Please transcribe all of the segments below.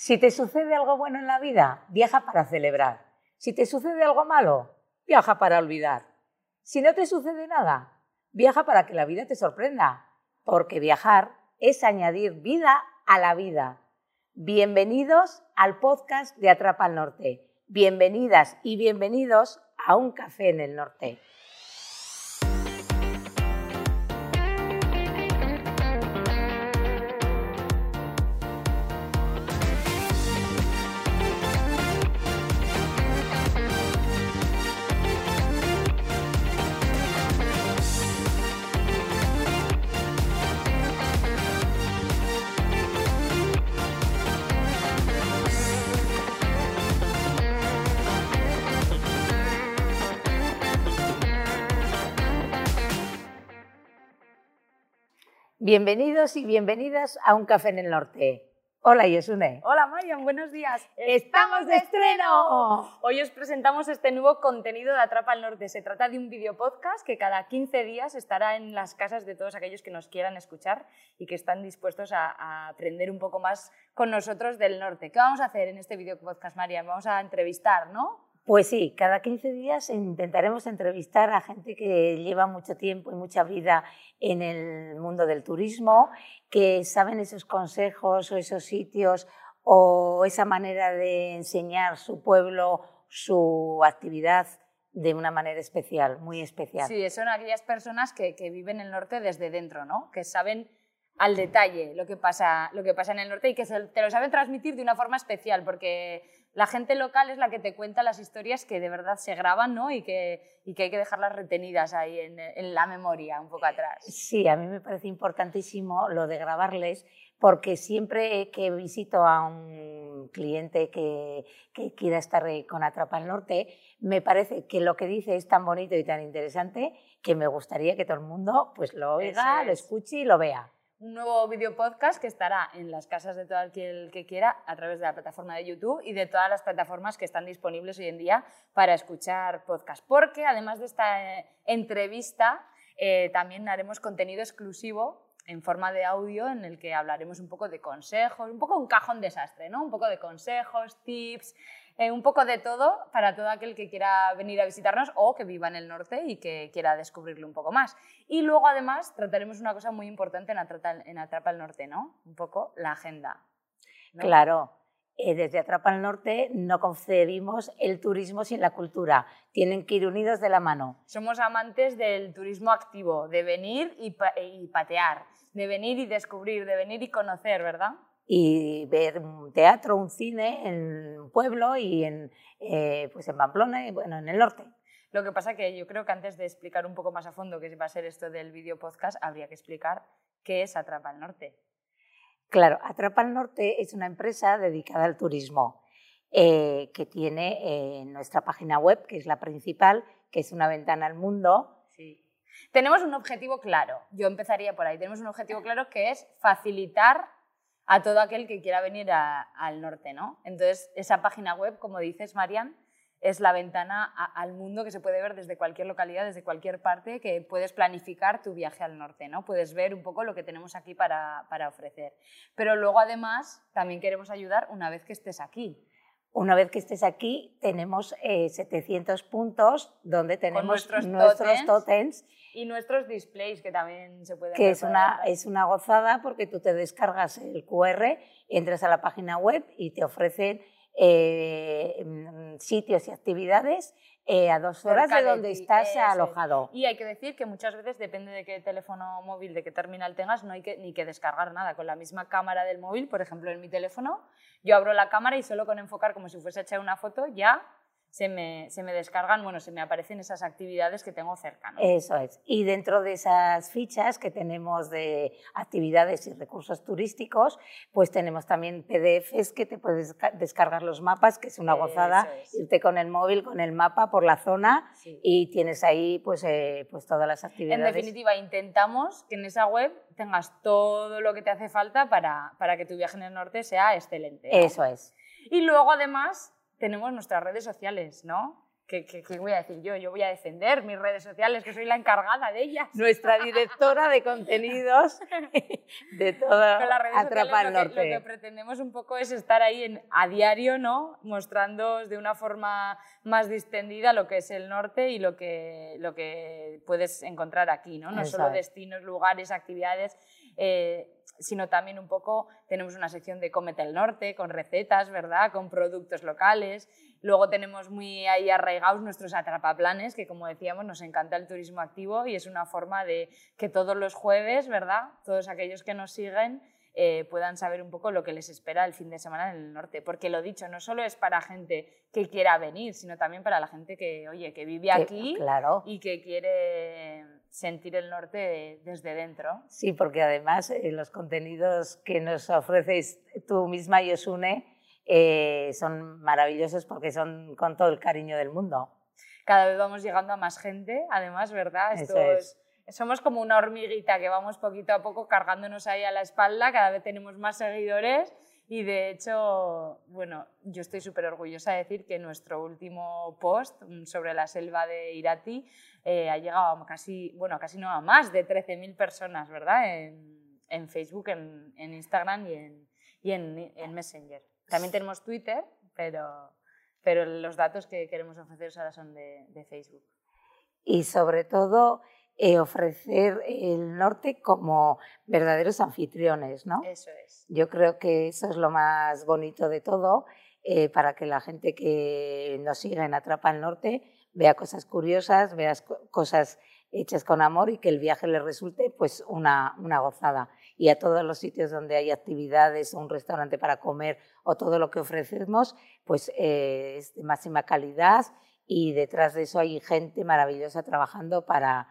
Si te sucede algo bueno en la vida, viaja para celebrar. Si te sucede algo malo, viaja para olvidar. Si no te sucede nada, viaja para que la vida te sorprenda, porque viajar es añadir vida a la vida. Bienvenidos al podcast de Atrapa al Norte. Bienvenidas y bienvenidos a un café en el norte. Bienvenidos y bienvenidas a Un Café en el Norte. Hola, Yesune. Hola, Marian, buenos días. ¡Estamos de estreno! Hoy os presentamos este nuevo contenido de Atrapa al Norte. Se trata de un video podcast que cada 15 días estará en las casas de todos aquellos que nos quieran escuchar y que están dispuestos a, a aprender un poco más con nosotros del norte. ¿Qué vamos a hacer en este video podcast, Marian? Vamos a entrevistar, ¿no? Pues sí, cada 15 días intentaremos entrevistar a gente que lleva mucho tiempo y mucha vida en el mundo del turismo, que saben esos consejos o esos sitios o esa manera de enseñar su pueblo, su actividad de una manera especial, muy especial. Sí, son aquellas personas que, que viven el norte desde dentro, ¿no? que saben al detalle lo que pasa, lo que pasa en el norte y que te lo saben transmitir de una forma especial, porque la gente local es la que te cuenta las historias que de verdad se graban ¿no? y, que, y que hay que dejarlas retenidas ahí en, en, la memoria, un poco atrás. Sí, a mí me parece importantísimo lo de grabarles, porque siempre que visito a un cliente que, que quiera estar con Atrapa al Norte, me parece que lo que dice es tan bonito y tan interesante que me gustaría que todo el mundo pues, lo oiga, lo escuche y lo vea un nuevo video podcast que estará en las casas de todo aquel que quiera a través de la plataforma de YouTube y de todas las plataformas que están disponibles hoy en día para escuchar podcast. Porque además de esta eh, entrevista, eh, también haremos contenido exclusivo en forma de audio en el que hablaremos un poco de consejos, un poco un cajón desastre, ¿no? Un poco de consejos, tips, eh, un poco de todo para todo aquel que quiera venir a visitarnos o que viva en el norte y que quiera descubrirlo un poco más. Y luego además trataremos una cosa muy importante en Atrapa, en Atrapa el Norte, ¿no? Un poco la agenda. Claro. Eh, desde Atrapa el Norte no concebimos el turismo sin la cultura. Tienen que ir unidos de la mano. Somos amantes del turismo activo, de venir y, y patear, de venir y descubrir, de venir y conocer, ¿verdad? Y ver un teatro, un cine en un pueblo y en, eh, pues en Pamplona y bueno, en el norte. Lo que pasa que yo creo que antes de explicar un poco más a fondo qué va a ser esto del video podcast, habría que explicar qué es Atrapa al Norte. Claro, Atrapa al Norte es una empresa dedicada al turismo eh, que tiene eh, nuestra página web, que es la principal, que es una ventana al mundo. Sí. Tenemos un objetivo claro, yo empezaría por ahí, tenemos un objetivo claro que es facilitar a todo aquel que quiera venir al norte, ¿no? Entonces, esa página web, como dices, Marian, es la ventana al mundo que se puede ver desde cualquier localidad, desde cualquier parte, que puedes planificar tu viaje al norte, ¿no? Puedes ver un poco lo que tenemos aquí para, ofrecer. Pero luego, además, también queremos ayudar una vez que estés aquí. Una vez que estés aquí, tenemos 700 eh, puntos donde tenemos nuestros, nuestros totens y nuestros displays que también se pueden Que es una, es una gozada porque tú te descargas el QR, entras a la página web y te ofrecen eh, mm, sitios y actividades eh, a dos horas de donde estás alojado. Y hay que decir que muchas veces, depende de qué teléfono móvil, de qué terminal tengas, no hay que, ni que descargar nada. Con la misma cámara del móvil, por ejemplo, en mi teléfono, yo abro la cámara y solo con enfocar como si fuese a echar una foto, ya se me, se me, descargan, bueno, se me aparecen esas actividades que tengo cerca. Eso es. Y dentro de esas fichas que tenemos de actividades y recursos turísticos, pues tenemos también PDFs que te puedes descargar los mapas, que es una gozada, irte con el móvil, con el mapa por la zona y tienes ahí pues, eh, pues todas las actividades. En definitiva, intentamos que en esa web tengas todo lo que te hace falta para, para que tu viaje en el norte sea excelente. Eso es. Y luego, además, tenemos nuestras redes sociales, ¿no? ¿Qué, qué, qué voy a decir yo? Yo voy a defender mis redes sociales, que soy la encargada de ellas. Nuestra directora de contenidos de todo Atrapa lo que, Norte. lo que pretendemos un poco es estar ahí en, a diario, ¿no? Mostrando de una forma más distendida lo que es el norte y lo que, lo que puedes encontrar aquí, ¿no? No Eso solo es. destinos, lugares, actividades, eh, sino también un poco tenemos una sección de Cómete el Norte, con recetas, ¿verdad? Con productos locales. Luego tenemos muy ahí arraigados nuestros atrapaplanes, que como decíamos, nos encanta el turismo activo y es una forma de que todos los jueves, ¿verdad? Todos aquellos que nos siguen eh, puedan saber un poco lo que les espera el fin de semana en el norte. Porque lo dicho, no solo es para gente que quiera venir, sino también para la gente que, oye, que vive aquí Claro. y que quiere sentir el norte desde dentro. Sí, porque además eh, los contenidos que nos ofreces tú misma y Osune eh, son maravillosos porque son con todo el cariño del mundo. cada vez vamos llegando a más gente, además, ¿verdad? Eso Esto es- somos como una hormiguita que vamos poquito a poco cargándonos ahí a la espalda, cada vez tenemos más seguidores y de hecho, bueno, yo estoy súper orgullosa de decir que nuestro último post sobre la selva de Irati eh, ha llegado a casi, bueno, casi no a más de 13.000 personas, ¿verdad? En, en Facebook, en, en Instagram y en, y en, en Messenger. También tenemos Twitter, pero, pero los datos que queremos ofreceros ahora son de Facebook. Y sobre todo eh, ofrecer el norte como verdaderos anfitriones, ¿no? Eso es. Yo creo que eso es lo más bonito de todo, eh, para que la gente que nos siga en Atrapa al Norte vea cosas curiosas, vea co- cosas hechas con amor y que el viaje le resulte pues una, una gozada. Y a todos los sitios donde hay actividades, un restaurante para comer o todo lo que ofrecemos, pues eh, es de máxima calidad y detrás de eso hay gente maravillosa trabajando para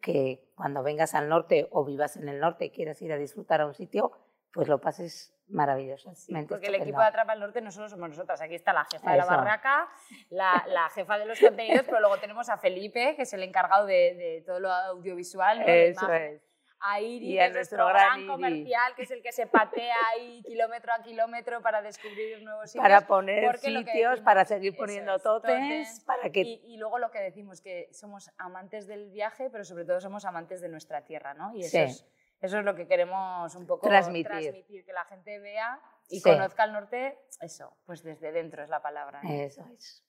que cuando vengas al norte o vivas en el norte y quieras ir a disfrutar a un sitio, pues lo pases maravillosamente. Porque el equipo de Atrapa al Norte no solo somos nosotras, aquí está la jefa de la barraca, la, la jefa de los contenidos, pero luego tenemos a Felipe, que es el encargado de, de todo lo audiovisual, ¿no? Eso es. A Iri, Y que es nuestro gran Iri. comercial, que es el que se patea ahí kilómetro a kilómetro para descubrir nuevos sitios. Para poner sitios, decimos, para seguir poniendo es, tótems, para que... Y, y luego lo que decimos, que somos amantes del viaje, pero sobre todo somos amantes de nuestra tierra, ¿no? Y eso, Sí. es, eso es lo que queremos un poco Transmitir. que la gente vea y Sí. conozca el norte, eso, pues desde dentro es la palabra. Eso es.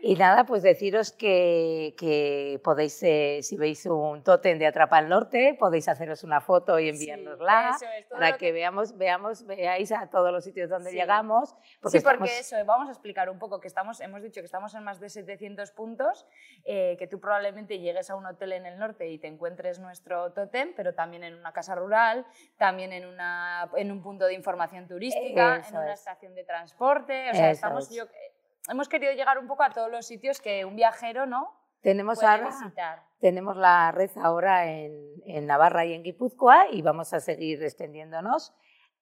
Y nada, pues deciros que, que podéis, eh, si veis un tótem de Atrapa al Norte, podéis haceros una foto y Sí, enviárnosla es, todo para que veamos, veamos, veáis a todos los sitios donde Sí. llegamos. sí, Porque porque estamos- eso, vamos a explicar un poco que estamos, hemos dicho que estamos en más de 700 puntos, eh, que tú probablemente llegues a un hotel en el norte y te encuentres nuestro tótem, pero también en una casa rural, también en, una, en un punto de información turística, Eso en una es. estación de transporte, o sea, Eso estamos, es. yo- hemos querido llegar un poco a todos los sitios que un viajero, ¿no? tenemos puede ahora visitar. tenemos la red ahora en, en Navarra y en Guipúzcoa y vamos a seguir extendiéndonos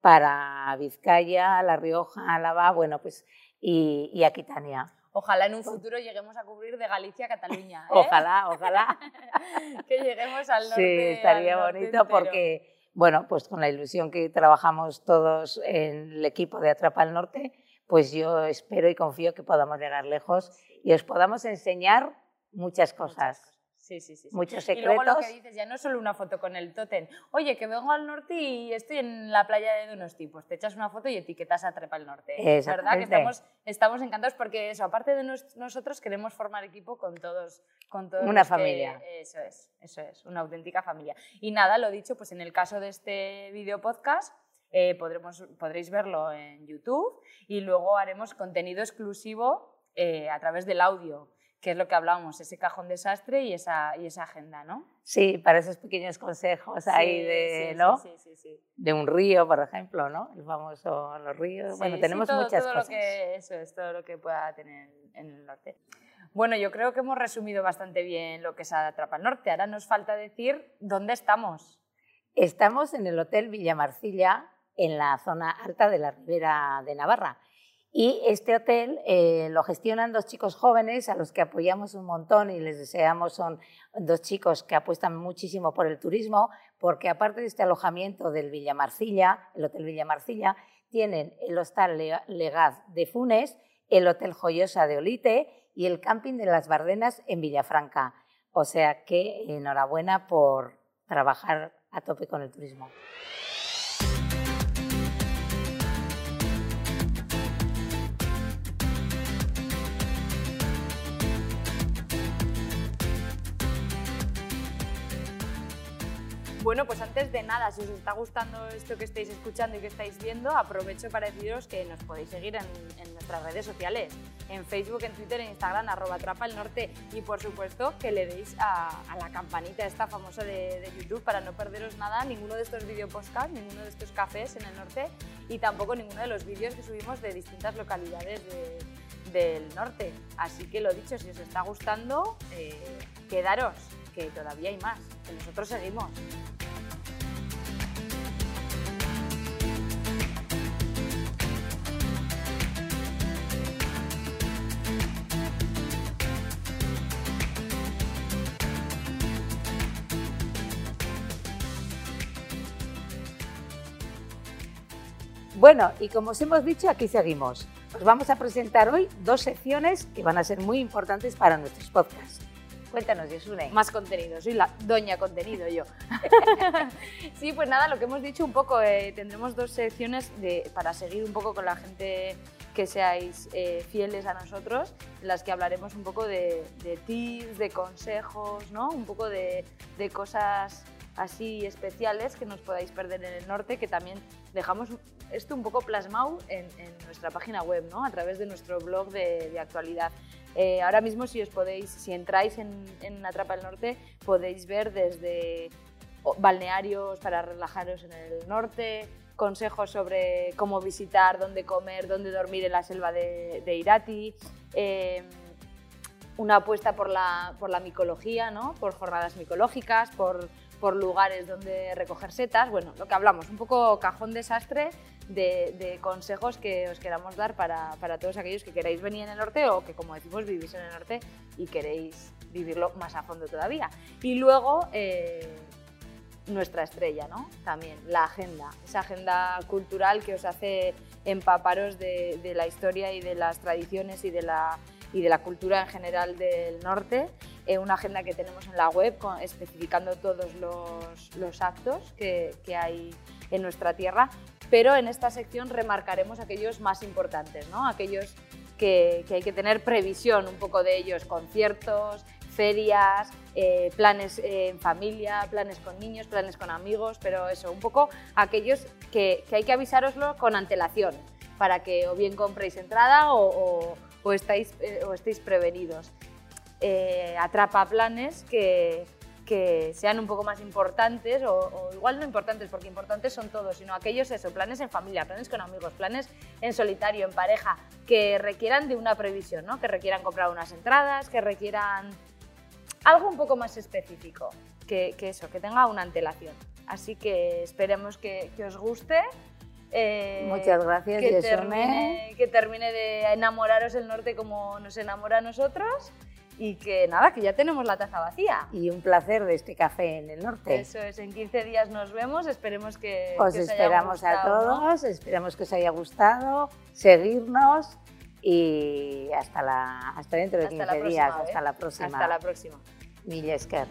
para Vizcaya, La Rioja, Álava, bueno, pues y, y Aquitania. Ojalá en un futuro lleguemos a cubrir de Galicia a Cataluña. ¿eh? Ojalá, ojalá. que lleguemos al norte. Sí, estaría norte bonito entero. porque, bueno, pues con la ilusión que trabajamos todos en el equipo de Atrapa al Norte, pues yo espero y confío que podamos llegar lejos y os podamos enseñar muchas cosas, Sí, sí, sí. sí. muchos Y luego lo secretos. que dices, ya no es solo una foto con el tótem. Oye, que vengo al norte y estoy en la playa de Donosti. Pues te echas una foto y etiquetas a Trepa al Norte. ¿Verdad? Que estamos, estamos encantados porque eso, aparte de nos- nosotros, queremos formar equipo con todos. Con todos Una los que- familia. eso es, eso es, una auténtica familia. Y nada, lo dicho, pues en el caso de este video podcast, eh, podremos, podréis verlo en YouTube y luego haremos contenido exclusivo eh, a través del audio, que es lo que hablábamos, ese cajón desastre y esa, y esa agenda, ¿no? Sí, para esos pequeños consejos ahí Sí, de, sí, ¿no? Sí, de un río, por ejemplo, ¿no? El famoso los ríos. Bueno, tenemos todo- muchas todo cosas. Lo que, eso es todo lo que pueda tener en el norte. Bueno, yo creo que hemos resumido bastante bien lo que es Atrapa Norte. Ahora nos falta decir dónde estamos. Estamos en el Hotel Villa Marcilla, en la zona alta de la Ribera de Navarra. Y este hotel eh, lo gestionan dos chicos jóvenes a los que apoyamos un montón y les deseamos, son dos chicos que apuestan muchísimo por el turismo, porque aparte de este alojamiento del Villa Marcilla, el Hotel Villa Marcilla, tienen el Hostal Le- Legaz de Funes, el Hotel Joyosa de Olite y el Camping de las Bardenas en Villafranca. O sea que enhorabuena por trabajar a tope con el turismo. Bueno, pues antes de nada, si os está gustando esto que estáis escuchando y que estáis viendo, aprovecho para deciros que nos podéis seguir en, nuestras redes sociales, en Facebook, en Twitter, en Instagram, arroba Trapa y por supuesto que le deis a, la campanita esta famosa de, YouTube para no perderos nada, ninguno de estos video podcast, ninguno de estos cafés en el norte y tampoco ninguno de los vídeos que subimos de distintas localidades del norte. Así que lo dicho, si os está gustando, eh, quedaros, que todavía hay más, que nosotros seguimos. Bueno, y como os hemos dicho, aquí seguimos. Os vamos a presentar hoy dos secciones que van a ser muy importantes para nuestros podcasts. Cuéntanos, Yesune. Más contenido, soy la doña contenido yo. sí, pues nada, lo que hemos dicho un poco, eh, tendremos dos secciones de, para seguir un poco con la gente que seáis eh, fieles a nosotros, en las que hablaremos un poco de, tips, de consejos, ¿no? un poco de, de cosas así especiales que nos podáis perder en el norte, que también dejamos esto un poco plasmado en, nuestra página web, ¿no? a través de nuestro blog de, actualidad. Eh, ahora mismo si os podéis, si entráis en, Atrapa el Norte, podéis ver desde balnearios para relajaros en el norte, consejos sobre cómo visitar, dónde comer, dónde dormir en la selva de, Irati, eh, una apuesta por la, por la micología, ¿no? por jornadas micológicas, por por lugares donde recoger setas, bueno, lo que hablamos, un poco cajón desastre de, consejos que os queramos dar para, todos aquellos que queráis venir en el norte o que, como decimos, vivís en el norte y queréis vivirlo más a fondo todavía. Y luego, eh, nuestra estrella, ¿no? También, la agenda, esa agenda cultural que os hace empaparos de, de la historia y de las tradiciones y de la y de la cultura en general del norte, eh, una agenda que tenemos en la web especificando todos los, actos que, hay en nuestra tierra, pero en esta sección remarcaremos aquellos más importantes, ¿no? aquellos que, hay que tener previsión un poco de ellos, conciertos, ferias, eh, planes eh, en familia, planes con niños, planes con amigos, pero eso, un poco aquellos que, hay que avisároslo con antelación para que o bien compréis entrada o, o estáis, eh, o estéis prevenidos. Eh, atrapa planes que, que sean un poco más importantes o, igual no importantes, porque importantes son todos, sino aquellos eso, planes en familia, planes con amigos, planes en solitario, en pareja, que requieran de una previsión, ¿no? que requieran comprar unas entradas, que requieran algo un poco más específico, que, eso, que tenga una antelación. Así que esperemos que, que os guste eh, Muchas gracias, que termine, que termine de enamoraros el norte como nos enamora a nosotros y que nada, que ya tenemos la taza vacía. Y un placer de este café en el norte. Eso es, en 15 días nos vemos, esperemos que, os, esperamos a todos, esperamos que os haya gustado, seguirnos y hasta, la, hasta dentro de 15 días, hasta la próxima. Hasta la próxima. Millesker.